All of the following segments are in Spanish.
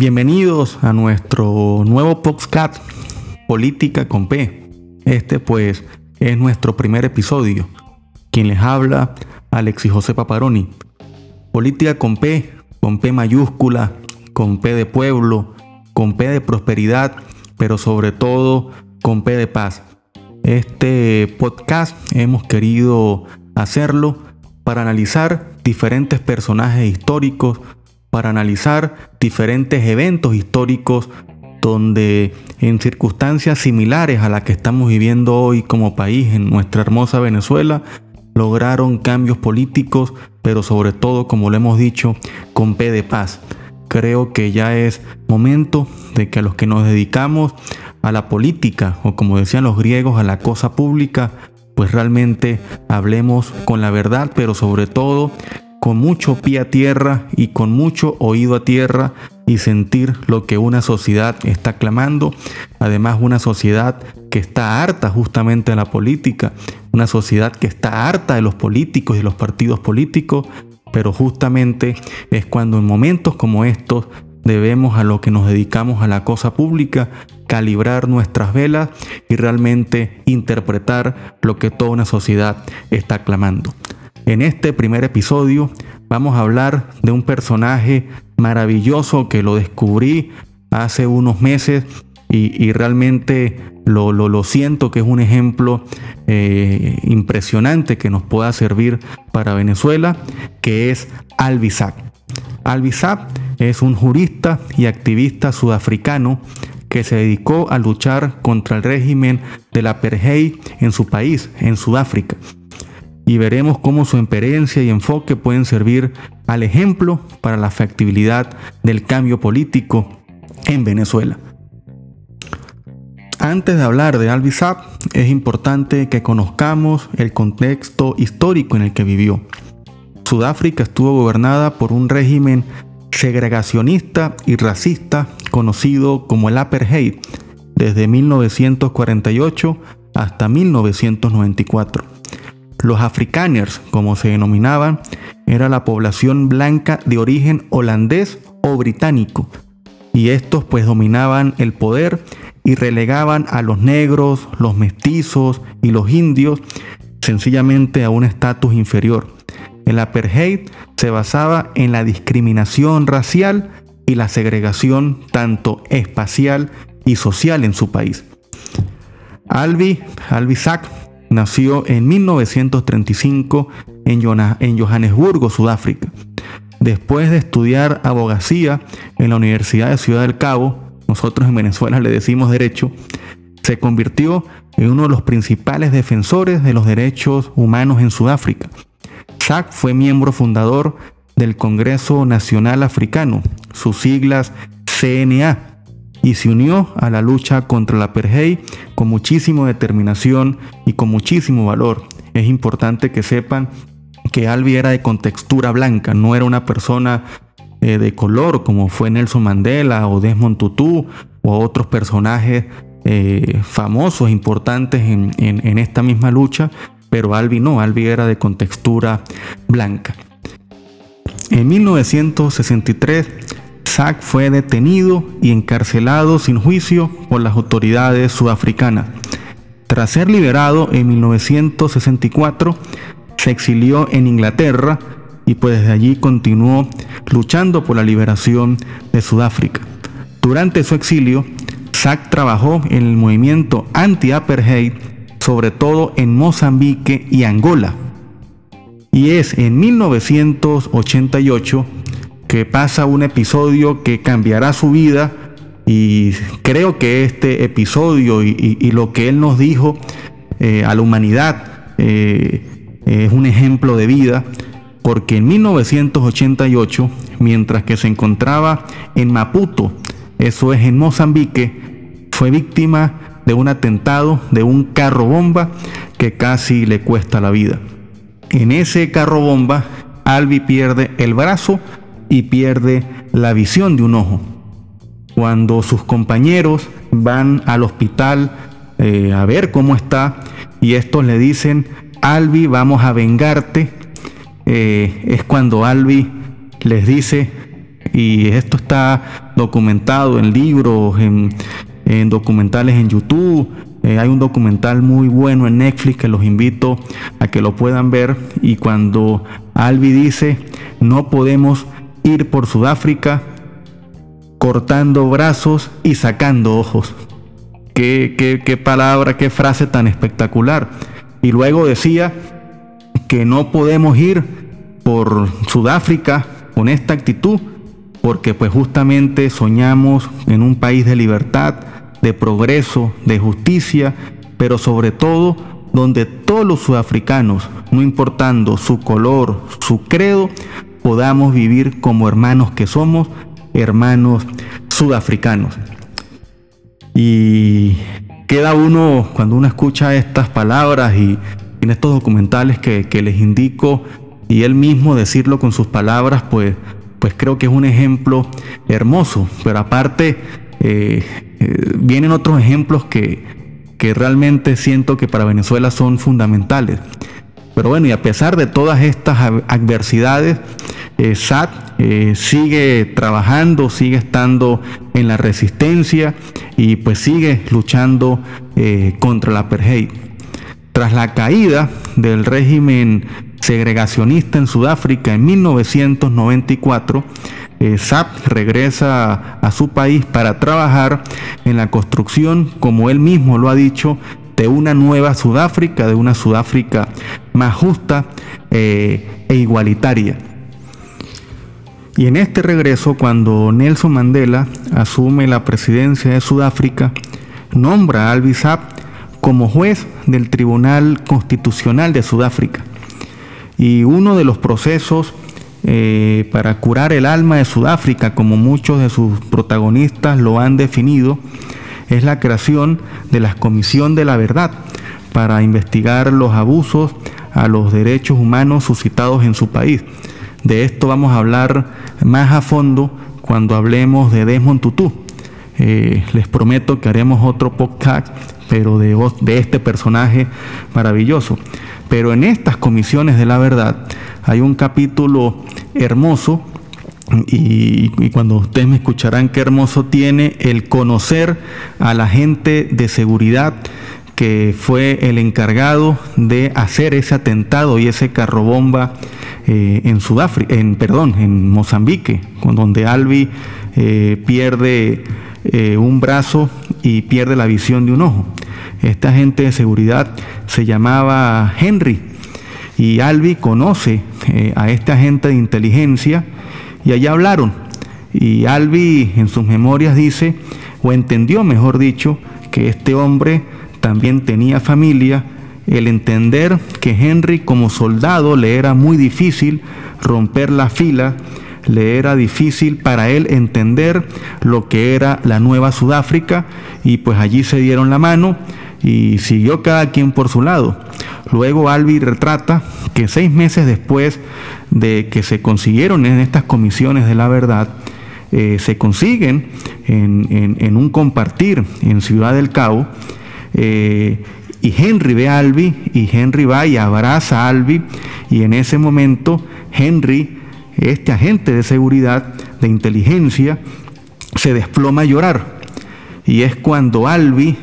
Bienvenidos a nuestro nuevo podcast Política con P. Este pues es nuestro primer episodio. Quien les habla, Alexis José Paparoni. Política con P, con P mayúscula, con P de pueblo, con P de prosperidad, pero sobre todo con P de paz. Este podcast hemos querido hacerlo para analizar diferentes personajes históricos para analizar diferentes eventos históricos donde en circunstancias similares a las que estamos viviendo hoy como país en nuestra hermosa Venezuela, lograron cambios políticos, pero sobre todo, como lo hemos dicho, con P de paz. Creo que ya es momento de que a los que nos dedicamos a la política, o como decían los griegos, a la cosa pública, pues realmente hablemos con la verdad, pero sobre todo con mucho pie a tierra y con mucho oído a tierra y sentir lo que una sociedad está clamando. Además, una sociedad que está harta justamente de la política, una sociedad que está harta de los políticos y los partidos políticos, pero justamente es cuando en momentos como estos debemos a lo que nos dedicamos a la cosa pública calibrar nuestras velas y realmente interpretar lo que toda una sociedad está clamando. En este primer episodio vamos a hablar de un personaje maravilloso que lo descubrí hace unos meses y, realmente lo, lo, siento que es un ejemplo eh, impresionante que nos pueda servir para Venezuela, que es Albizac. Albizac es un jurista y activista sudafricano que se dedicó a luchar contra el régimen de la apartheid en su país, en Sudáfrica y veremos cómo su experiencia y enfoque pueden servir al ejemplo para la factibilidad del cambio político en Venezuela. Antes de hablar de Alvisab, es importante que conozcamos el contexto histórico en el que vivió. Sudáfrica estuvo gobernada por un régimen segregacionista y racista conocido como el apartheid desde 1948 hasta 1994. Los afrikaners, como se denominaban, era la población blanca de origen holandés o británico, y estos pues dominaban el poder y relegaban a los negros, los mestizos y los indios sencillamente a un estatus inferior. El apartheid se basaba en la discriminación racial y la segregación tanto espacial y social en su país. Albi, Albi Sack nació en 1935 en Johannesburgo, Sudáfrica. Después de estudiar abogacía en la Universidad de Ciudad del Cabo, nosotros en Venezuela le decimos derecho, se convirtió en uno de los principales defensores de los derechos humanos en Sudáfrica. Sack fue miembro fundador del Congreso Nacional Africano, sus siglas CNA, y se unió a la lucha contra la apartheid con muchísima determinación y con muchísimo valor. Es importante que sepan que Albi era de contextura blanca, no era una persona eh, de color como fue Nelson Mandela o Desmond Tutu o otros personajes eh, famosos, importantes en, en esta misma lucha, pero Albi no, Albi era de contextura blanca. En 1963 Sack fue detenido y encarcelado sin juicio por las autoridades sudafricanas. Tras ser liberado en 1964, se exilió en Inglaterra y pues desde allí continuó luchando por la liberación de Sudáfrica. Durante su exilio, Sack trabajó en el movimiento anti-apartheid, sobre todo en Mozambique y Angola. Y es en 1988 que pasa un episodio que cambiará su vida y creo que este episodio y, lo que él nos dijo eh, a la humanidad eh, es un ejemplo de vida porque en 1988, mientras que se encontraba en Maputo, eso es en Mozambique, fue víctima de un atentado de un carro bomba que casi le cuesta la vida. En ese carro bomba, Albi pierde el brazo y pierde la visión de un ojo. Cuando sus compañeros van al hospital eh, a ver cómo está y estos le dicen, Albi, vamos a vengarte, eh, es cuando Albi les dice, y esto está documentado en libros, en, documentales en YouTube. Eh, hay un documental muy bueno en Netflix que los invito a que lo puedan ver. Y cuando Albi dice, no podemos ir por Sudáfrica cortando brazos y sacando ojos. Qué, qué, qué palabra, qué frase tan espectacular. Y luego decía que no podemos ir por Sudáfrica con esta actitud porque pues justamente soñamos en un país de libertad, de progreso, de justicia, pero sobre todo donde todos los sudafricanos, no importando su color, su credo, podamos vivir como hermanos que somos, hermanos sudafricanos. Y queda uno, cuando uno escucha estas palabras y en estos documentales que, les indico, y él mismo decirlo con sus palabras, pues, pues creo que es un ejemplo hermoso. Pero aparte, eh, eh, vienen otros ejemplos que, que realmente siento que para Venezuela son fundamentales. Pero bueno, y a pesar de todas estas adversidades, eh, SAT eh, sigue trabajando, sigue estando en la resistencia y pues sigue luchando eh, contra la apartheid. Tras la caída del régimen segregacionista en Sudáfrica en 1994, SAP regresa a su país para trabajar en la construcción, como él mismo lo ha dicho, de una nueva Sudáfrica, de una Sudáfrica más justa e igualitaria. Y en este regreso, cuando Nelson Mandela asume la presidencia de Sudáfrica, nombra a Albi como juez del Tribunal Constitucional de Sudáfrica. Y uno de los procesos eh, para curar el alma de Sudáfrica, como muchos de sus protagonistas lo han definido, es la creación de la Comisión de la Verdad para investigar los abusos a los derechos humanos suscitados en su país. De esto vamos a hablar más a fondo cuando hablemos de Desmond Tutu. Eh, les prometo que haremos otro podcast, pero de, de este personaje maravilloso. Pero en estas comisiones de la verdad hay un capítulo hermoso y, cuando ustedes me escucharán qué hermoso tiene el conocer a la gente de seguridad que fue el encargado de hacer ese atentado y ese carrobomba eh, en Sudáfrica, en perdón, en Mozambique, donde Albi eh, pierde eh, un brazo y pierde la visión de un ojo. Este agente de seguridad se llamaba Henry y Albi conoce a este agente de inteligencia y allá hablaron. Y Albi en sus memorias dice, o entendió mejor dicho, que este hombre también tenía familia, el entender que Henry como soldado le era muy difícil romper la fila, le era difícil para él entender lo que era la nueva Sudáfrica y pues allí se dieron la mano y siguió cada quien por su lado. Luego Albi retrata que seis meses después de que se consiguieron en estas comisiones de la verdad, eh, se consiguen en un compartir en Ciudad del Cabo, eh, y Henry ve a Albi y Henry va y abraza a Albi y en ese momento Henry, este agente de seguridad, de inteligencia, se desploma a llorar. Y es cuando Albi,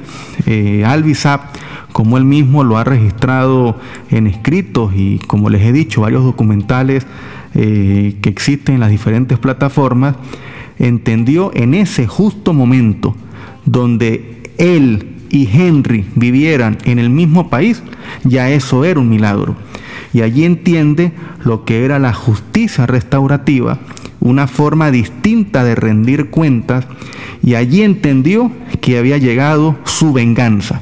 eh, Albi Zap, como él mismo lo ha registrado en escritos y como les he dicho, varios documentales eh, que existen en las diferentes plataformas, entendió en ese justo momento donde él y Henry vivieran en el mismo país, ya eso era un milagro. Y allí entiende lo que era la justicia restaurativa, una forma distinta de rendir cuentas, y allí entendió que había llegado su venganza,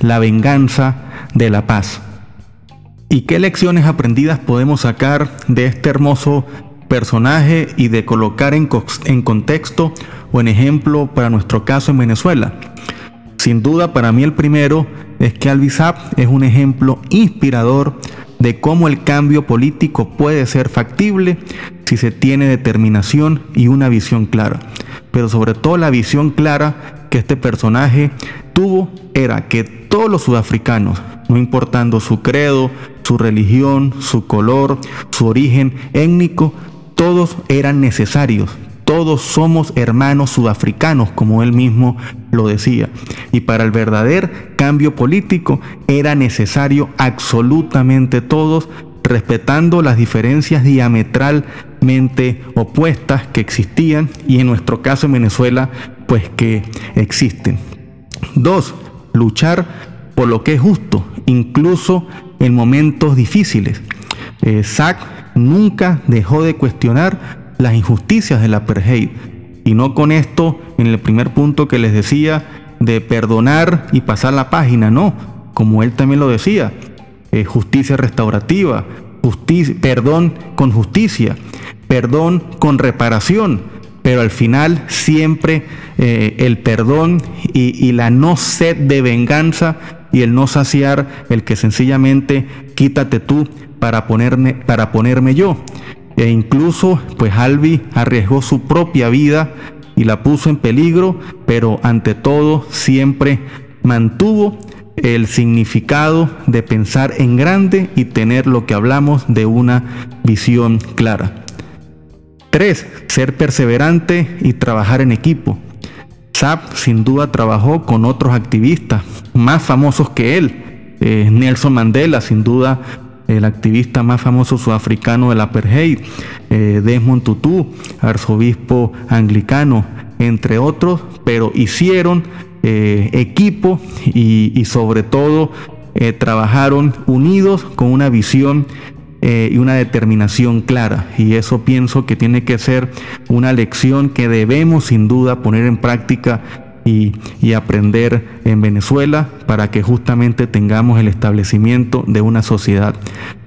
la venganza de la paz. ¿Y qué lecciones aprendidas podemos sacar de este hermoso personaje y de colocar en, contexto o en ejemplo para nuestro caso en Venezuela? Sin duda, para mí el primero es que Alvisap es un ejemplo inspirador de cómo el cambio político puede ser factible si se tiene determinación y una visión clara. Pero sobre todo la visión clara que este personaje tuvo era que todos los sudafricanos, no importando su credo, su religión, su color, su origen étnico, todos eran necesarios, todos somos hermanos sudafricanos, como él mismo lo decía. Y para el verdadero cambio político era necesario absolutamente todos respetando las diferencias opuestas que existían y en nuestro caso en Venezuela pues que existen. Dos, luchar por lo que es justo, incluso en momentos difíciles. Eh, nunca dejó de cuestionar las injusticias del apartheid. Y no con esto, en el primer punto que les decía, de perdonar y pasar la página, no. Como él también lo decía, eh, justicia restaurativa, justicia, perdón con justicia, perdón con reparación, pero al final siempre eh, el perdón y, y la no sed de venganza y el no saciar, el que sencillamente quítate tú para ponerme, para ponerme yo. E incluso, pues Albi arriesgó su propia vida y la puso en peligro, pero ante todo siempre mantuvo el significado de pensar en grande y tener lo que hablamos de una visión clara. 3. Ser perseverante y trabajar en equipo. Zap sin duda trabajó con otros activistas más famosos que él. Eh, Nelson Mandela, sin duda el activista más famoso sudafricano del apartheid, eh, Desmond Tutu, arzobispo anglicano, entre otros, pero hicieron eh, equipo y, sobre todo trabajaron unidos con una visión y una determinación clara. Y eso pienso que tiene que ser una lección que debemos sin duda poner en práctica y, y, aprender en Venezuela para que justamente tengamos el establecimiento de una sociedad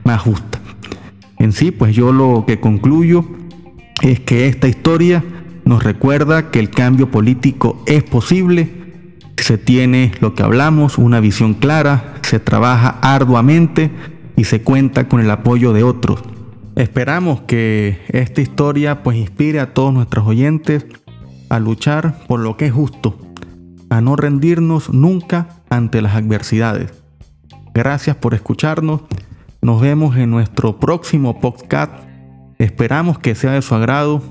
más justa. En sí, pues yo lo que concluyo es que esta historia nos recuerda que el cambio político es posible, se tiene lo que hablamos, una visión clara, se trabaja arduamente, y se cuenta con el apoyo de otros. Esperamos que esta historia pues inspire a todos nuestros oyentes a luchar por lo que es justo, a no rendirnos nunca ante las adversidades. Gracias por escucharnos. Nos vemos en nuestro próximo podcast. Esperamos que sea de su agrado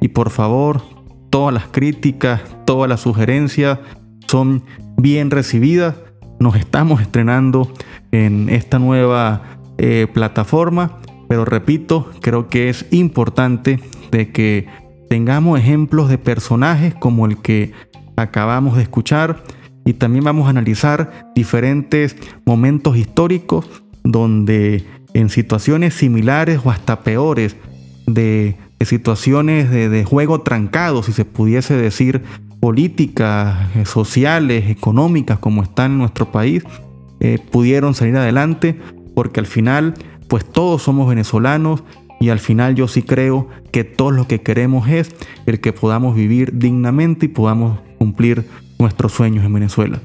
y por favor, todas las críticas, todas las sugerencias son bien recibidas. Nos estamos estrenando en esta nueva eh, plataforma, pero repito, creo que es importante de que tengamos ejemplos de personajes como el que acabamos de escuchar y también vamos a analizar diferentes momentos históricos donde en situaciones similares o hasta peores de, situaciones de, juego trancado, si se pudiese decir, políticas, eh, sociales, económicas como están en nuestro país, eh, pudieron salir adelante porque al final pues todos somos venezolanos y al final yo sí creo que todo lo que queremos es el que podamos vivir dignamente y podamos cumplir nuestros sueños en Venezuela.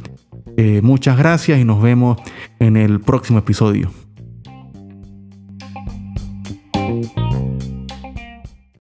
Eh, muchas gracias y nos vemos en el próximo episodio.